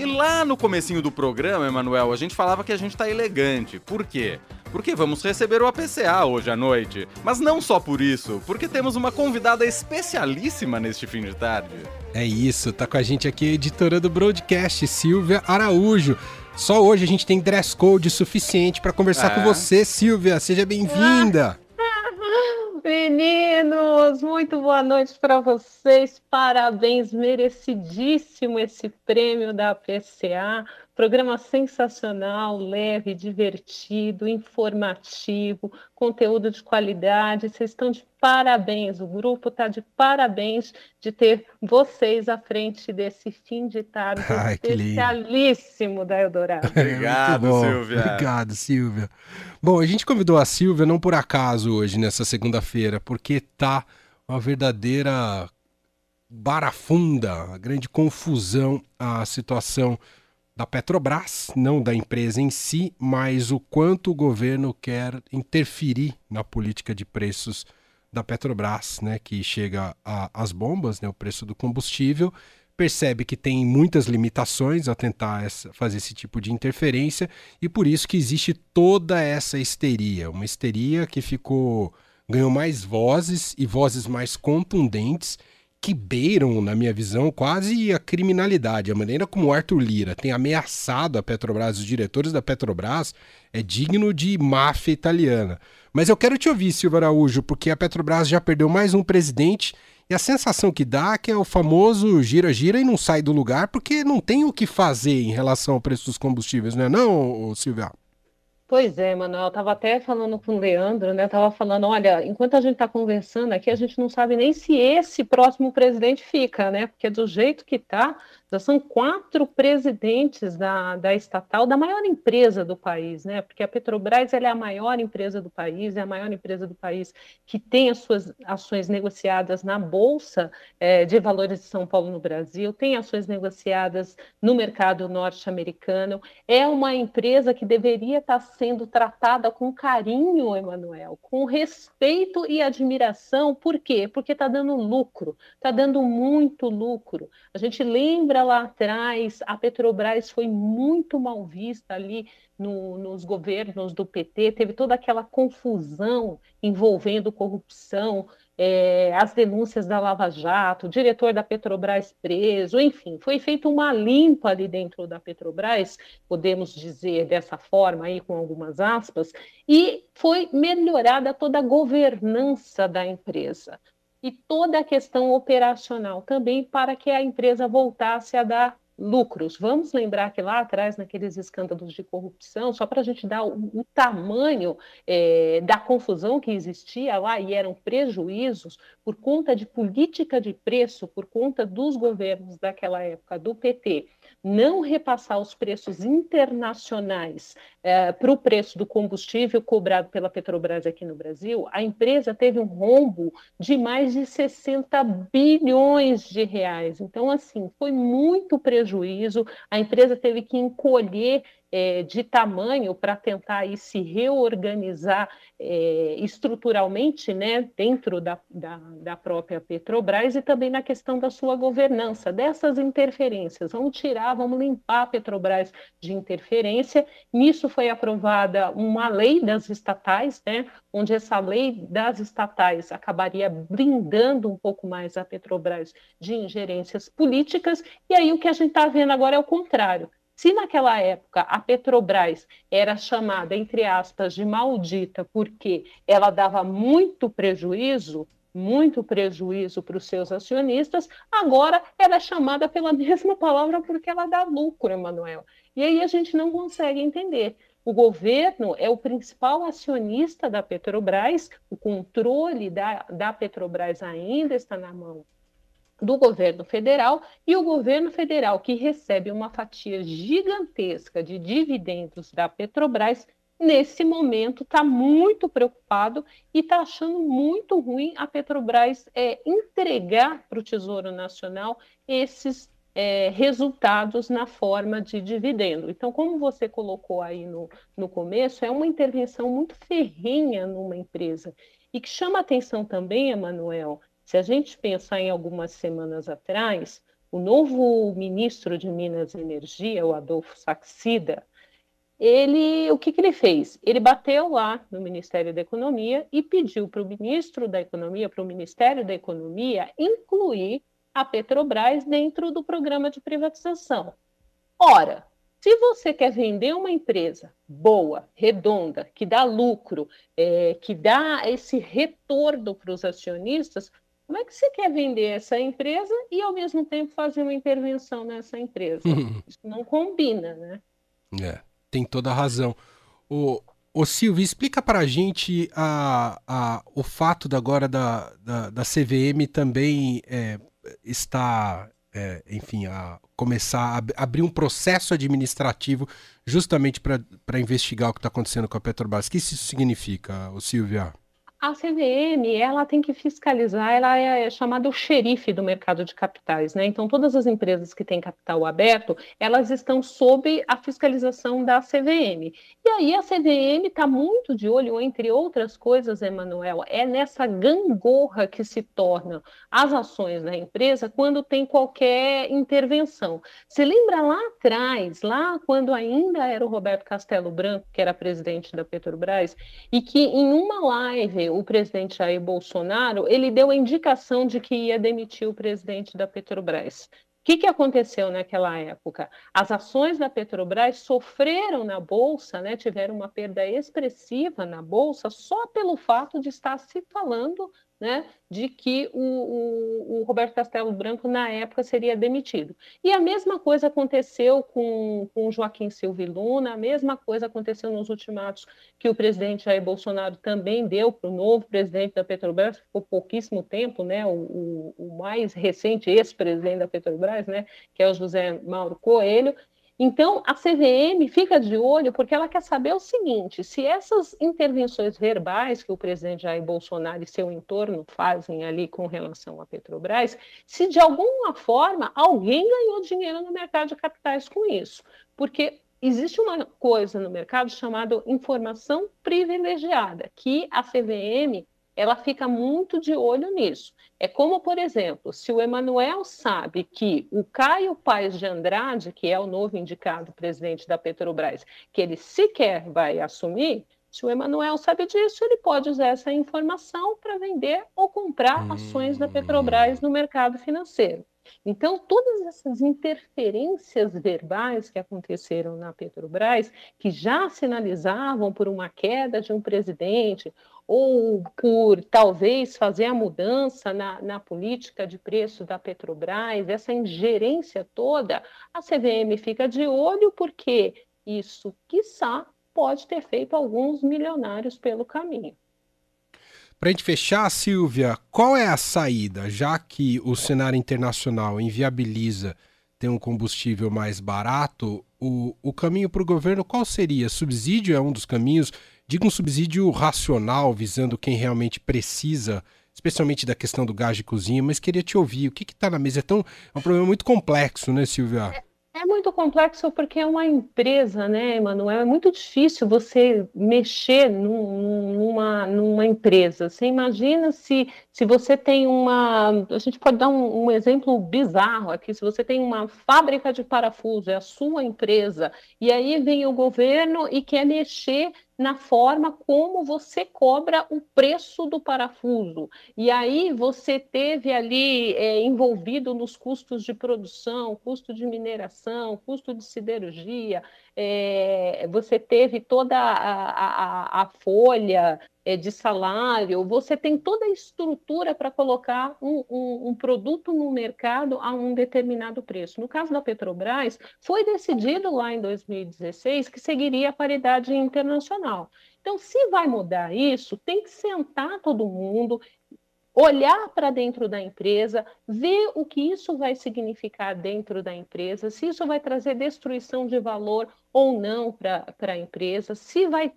E lá no comecinho do programa, Emanuel, a gente falava que a gente tá elegante. Por quê? Porque vamos receber o APCA hoje à noite. Mas não só por isso, porque temos uma convidada especialíssima neste fim de tarde. É isso, tá com a gente aqui a editora do broadcast, Silvia Araújo. Só hoje a gente tem dress code suficiente para conversar é. com você, Silvia. Seja bem-vinda. Meninos, muito boa noite para vocês. Parabéns, merecidíssimo esse prêmio da PCA. Programa sensacional, leve, divertido, informativo, conteúdo de qualidade. Vocês estão de parabéns, o grupo está de parabéns de ter vocês à frente desse fim de tarde Ai, especialíssimo da Eldorado. Obrigado, Silvia. Obrigado, Silvia. Bom, a gente convidou a Silvia não por acaso hoje, nessa segunda-feira, porque tá uma verdadeira barafunda, grande confusão a situação da Petrobras, não da empresa em si, mas o quanto o governo quer interferir na política de preços da Petrobras, né, que chega às bombas, né, o preço do combustível, percebe que tem muitas limitações a tentar essa, fazer esse tipo de interferência e por isso que existe toda essa histeria, uma histeria que ficou ganhou mais vozes e vozes mais contundentes que beiram, na minha visão, quase a criminalidade. A maneira como o Arthur Lira tem ameaçado a Petrobras, os diretores da Petrobras, é digno de máfia italiana. Mas eu quero te ouvir, Silvio Araújo, porque a Petrobras já perdeu mais um presidente e a sensação que dá é que é o famoso gira-gira e não sai do lugar porque não tem o que fazer em relação ao preço dos combustíveis, não é não, Silvia? Pois é, Manuel, estava até falando com o Leandro, né? Estava falando, olha, enquanto a gente está conversando aqui, a gente não sabe nem se esse próximo presidente fica, né? Porque do jeito que está, já são quatro presidentes da, da estatal, da maior empresa do país, né? Porque a Petrobras é a maior empresa do país, é a maior empresa do país que tem as suas ações negociadas na Bolsa é, de Valores de São Paulo no Brasil, tem ações negociadas no mercado norte-americano. É uma empresa que deveria estar sendo tratada com carinho, Emanuel, com respeito e admiração. Por quê? Porque está dando lucro, está dando muito lucro. A gente lembra lá atrás, a Petrobras foi muito mal vista ali no, nos governos do PT, teve toda aquela confusão envolvendo corrupção, é, as denúncias da Lava Jato, o diretor da Petrobras preso, enfim, foi feita uma limpa ali dentro da Petrobras, podemos dizer dessa forma aí com algumas aspas, e foi melhorada toda a governança da empresa e toda a questão operacional também para que a empresa voltasse a dar lucros. Vamos lembrar que lá atrás, naqueles escândalos de corrupção, só para a gente dar o, o tamanho é, da confusão que existia lá, e eram prejuízos por conta de política de preço, por conta dos governos daquela época, do PT, não repassar os preços internacionais é, para o preço do combustível cobrado pela Petrobras aqui no Brasil, a empresa teve um rombo de mais de 60 bilhões de reais. Então, assim, foi muito prejuízo, a empresa teve que encolher é, de tamanho para tentar aí, se reorganizar é, estruturalmente né, dentro da, da, da, própria Petrobras e também na questão da sua governança, dessas interferências. Vamos tirar, vamos limpar a Petrobras de interferência. Nisso foi aprovada uma lei das estatais, né, onde essa lei das estatais acabaria blindando um pouco mais a Petrobras de ingerências políticas, e aí o que a gente está vendo agora é o contrário se naquela época a Petrobras era chamada, entre aspas, de maldita porque ela dava muito prejuízo, muito prejuízo para os seus acionistas, agora ela é chamada pela mesma palavra porque ela dá lucro, Emanuel. E aí a gente não consegue entender. O governo é o principal acionista da Petrobras, o controle da, da Petrobras ainda está na mão do governo federal e o governo federal que recebe uma fatia gigantesca de dividendos da Petrobras nesse momento está muito preocupado e está achando muito ruim a Petrobras é, entregar para o Tesouro Nacional esses é, resultados na forma de dividendo. Então, como você colocou aí no, no começo, é uma intervenção muito ferrenha numa empresa e que chama atenção também, Emanuel, se a gente pensar em algumas semanas atrás, o novo ministro de Minas e Energia, o Adolfo Saxida, ele, o que, que ele fez? Ele bateu lá no Ministério da Economia e pediu para o ministro da Economia, para o Ministério da Economia, incluir a Petrobras dentro do programa de privatização. Ora, se você quer vender uma empresa boa, redonda, que dá lucro, é, que dá esse retorno para os acionistas, como é que você quer vender essa empresa e, ao mesmo tempo, fazer uma intervenção nessa empresa? Isso não combina, né? É tem toda a razão. O, o Silvio, explica para a gente o fato da, agora da, da, da CVM também é, está, é, enfim, a começar a abrir um processo administrativo justamente para investigar o que está acontecendo com a Petrobras. O que isso significa, o Silvia? A CVM, ela tem que fiscalizar, ela é chamada o xerife do mercado de capitais, né? Então, todas as empresas que têm capital aberto, elas estão sob a fiscalização da CVM. E aí a CVM está muito de olho, entre outras coisas, Emanuel, é nessa gangorra que se tornam as ações da empresa quando tem qualquer intervenção. Se lembra lá atrás, lá quando ainda era o Roberto Castelo Branco, que era presidente da Petrobras, e que em uma live o presidente Jair Bolsonaro, ele deu a indicação de que ia demitir o presidente da Petrobras. O que, que aconteceu naquela época? As ações da Petrobras sofreram na Bolsa, né, tiveram uma perda expressiva na Bolsa, só pelo fato de estar se falando né, de que o, o, o, Roberto Castelo Branco, na época, seria demitido. E a mesma coisa aconteceu com, com Joaquim Silva Luna, a mesma coisa aconteceu nos ultimatos que o presidente Jair Bolsonaro também deu para o novo presidente da Petrobras, ficou pouquíssimo tempo, né, o, o mais recente ex-presidente da Petrobras, né, que é o José Mauro Coelho, então, a CVM fica de olho porque ela quer saber o seguinte: se essas intervenções verbais que o presidente Jair Bolsonaro e seu entorno fazem ali com relação à Petrobras, se de alguma forma alguém ganhou dinheiro no mercado de capitais com isso. Porque existe uma coisa no mercado chamada informação privilegiada, que a CVM ela fica muito de olho nisso. É como, por exemplo, se o Emanuel sabe que o Caio Paes de Andrade, que é o novo indicado presidente da Petrobras, que ele sequer vai assumir, se o Emanuel sabe disso, ele pode usar essa informação para vender ou comprar ações da Petrobras no mercado financeiro. Então, todas essas interferências verbais que aconteceram na Petrobras, que já sinalizavam por uma queda de um presidente ou por talvez fazer a mudança na, na política de preço da Petrobras, essa ingerência toda, a CVM fica de olho porque isso, quiçá, pode ter feito alguns milionários pelo caminho. Para a gente fechar, Silvia, qual é a saída, já que o cenário internacional inviabiliza ter um combustível mais barato? O, o caminho para o governo qual seria? Subsídio é um dos caminhos? Diga um subsídio racional, visando quem realmente precisa, especialmente da questão do gás de cozinha, mas queria te ouvir. O que está na mesa? É, tão, é um problema muito complexo, né, Silvia? É muito complexo porque é uma empresa, né, Emanuel? É muito difícil você mexer num, numa, numa empresa. Você imagina se, se você tem uma. A gente pode dar um, um, exemplo bizarro aqui: se você tem uma fábrica de parafuso, é a sua empresa, e aí vem o governo e quer mexer na forma como você cobra o preço do parafuso. E aí você teve ali é, envolvido nos custos de produção, custo de mineração, custo de siderurgia, é, você teve toda a, a, a folha é, de salário, você tem toda a estrutura para colocar um, um, um, produto no mercado a um determinado preço. No caso da Petrobras, foi decidido lá em 2016 que seguiria a paridade internacional. Então, se vai mudar isso, tem que sentar todo mundo, olhar para dentro da empresa, ver o que isso vai significar dentro da empresa, se isso vai trazer destruição de valor ou não para a empresa, se vai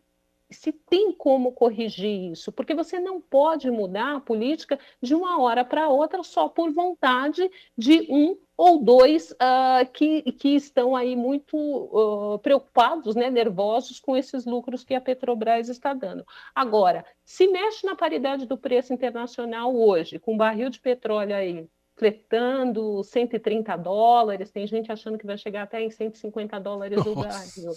se tem como corrigir isso, porque você não pode mudar a política de uma hora para outra só por vontade de um ou dois uh, que, que estão aí muito uh, preocupados, né, nervosos com esses lucros que a Petrobras está dando. Agora, se mexe na paridade do preço internacional hoje, com barril de petróleo aí fletando 130 dólares, tem gente achando que vai chegar até em 150 dólares o barril.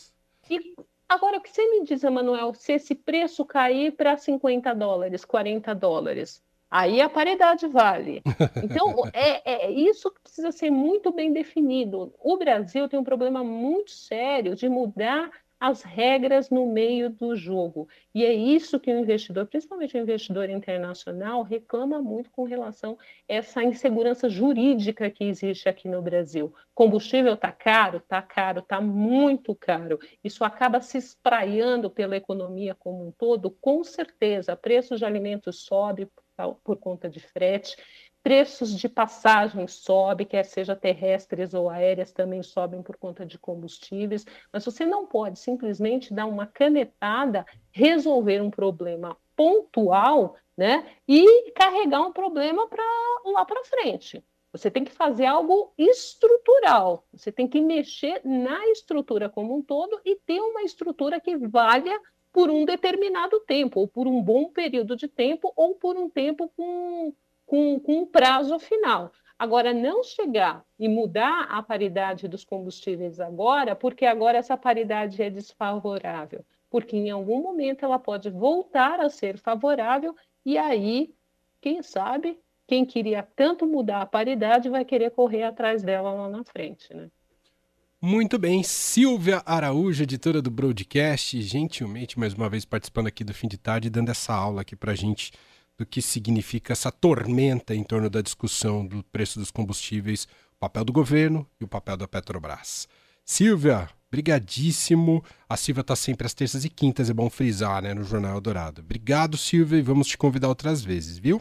E agora, o que você me diz, Emanuel, se esse preço cair para 50 dólares, 40 dólares, aí a paridade vale. Então, é, é isso que precisa ser muito bem definido. O Brasil tem um problema muito sério de mudar as regras no meio do jogo. E é isso que o investidor, principalmente o investidor internacional, reclama muito com relação a essa insegurança jurídica que existe aqui no Brasil. Combustível está caro, está caro, está muito caro. Isso acaba se espraiando pela economia como um todo, com certeza. Preços de alimentos sobem por, conta de frete. Preços de passagem sobem, quer seja terrestres ou aéreas, também sobem por conta de combustíveis, mas você não pode simplesmente dar uma canetada, resolver um problema pontual, né, e carregar um problema para lá para frente. Você tem que fazer algo estrutural, você tem que mexer na estrutura como um todo e ter uma estrutura que valha por um determinado tempo, ou por um bom período de tempo, ou por um tempo com com, com um prazo final. Agora, não chegar e mudar a paridade dos combustíveis agora, porque agora essa paridade é desfavorável, porque em algum momento ela pode voltar a ser favorável, e aí, quem sabe, quem queria tanto mudar a paridade vai querer correr atrás dela lá na frente, né? Muito bem, Silvia Araújo, editora do Broadcast, gentilmente mais uma vez participando aqui do fim de tarde, dando essa aula aqui para gente do que significa essa tormenta em torno da discussão do preço dos combustíveis, o papel do governo e o papel da Petrobras. Silvia, brigadíssimo. A Silvia está sempre às terças e quintas, é bom frisar, né, no Jornal Dourado. Obrigado, Silvia, e vamos te convidar outras vezes, viu?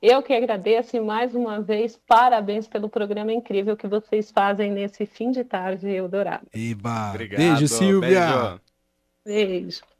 Eu que agradeço e mais uma vez parabéns pelo programa incrível que vocês fazem nesse fim de tarde Eldorado. Eba, Obrigado, beijo, Silvia. Beijo. beijo.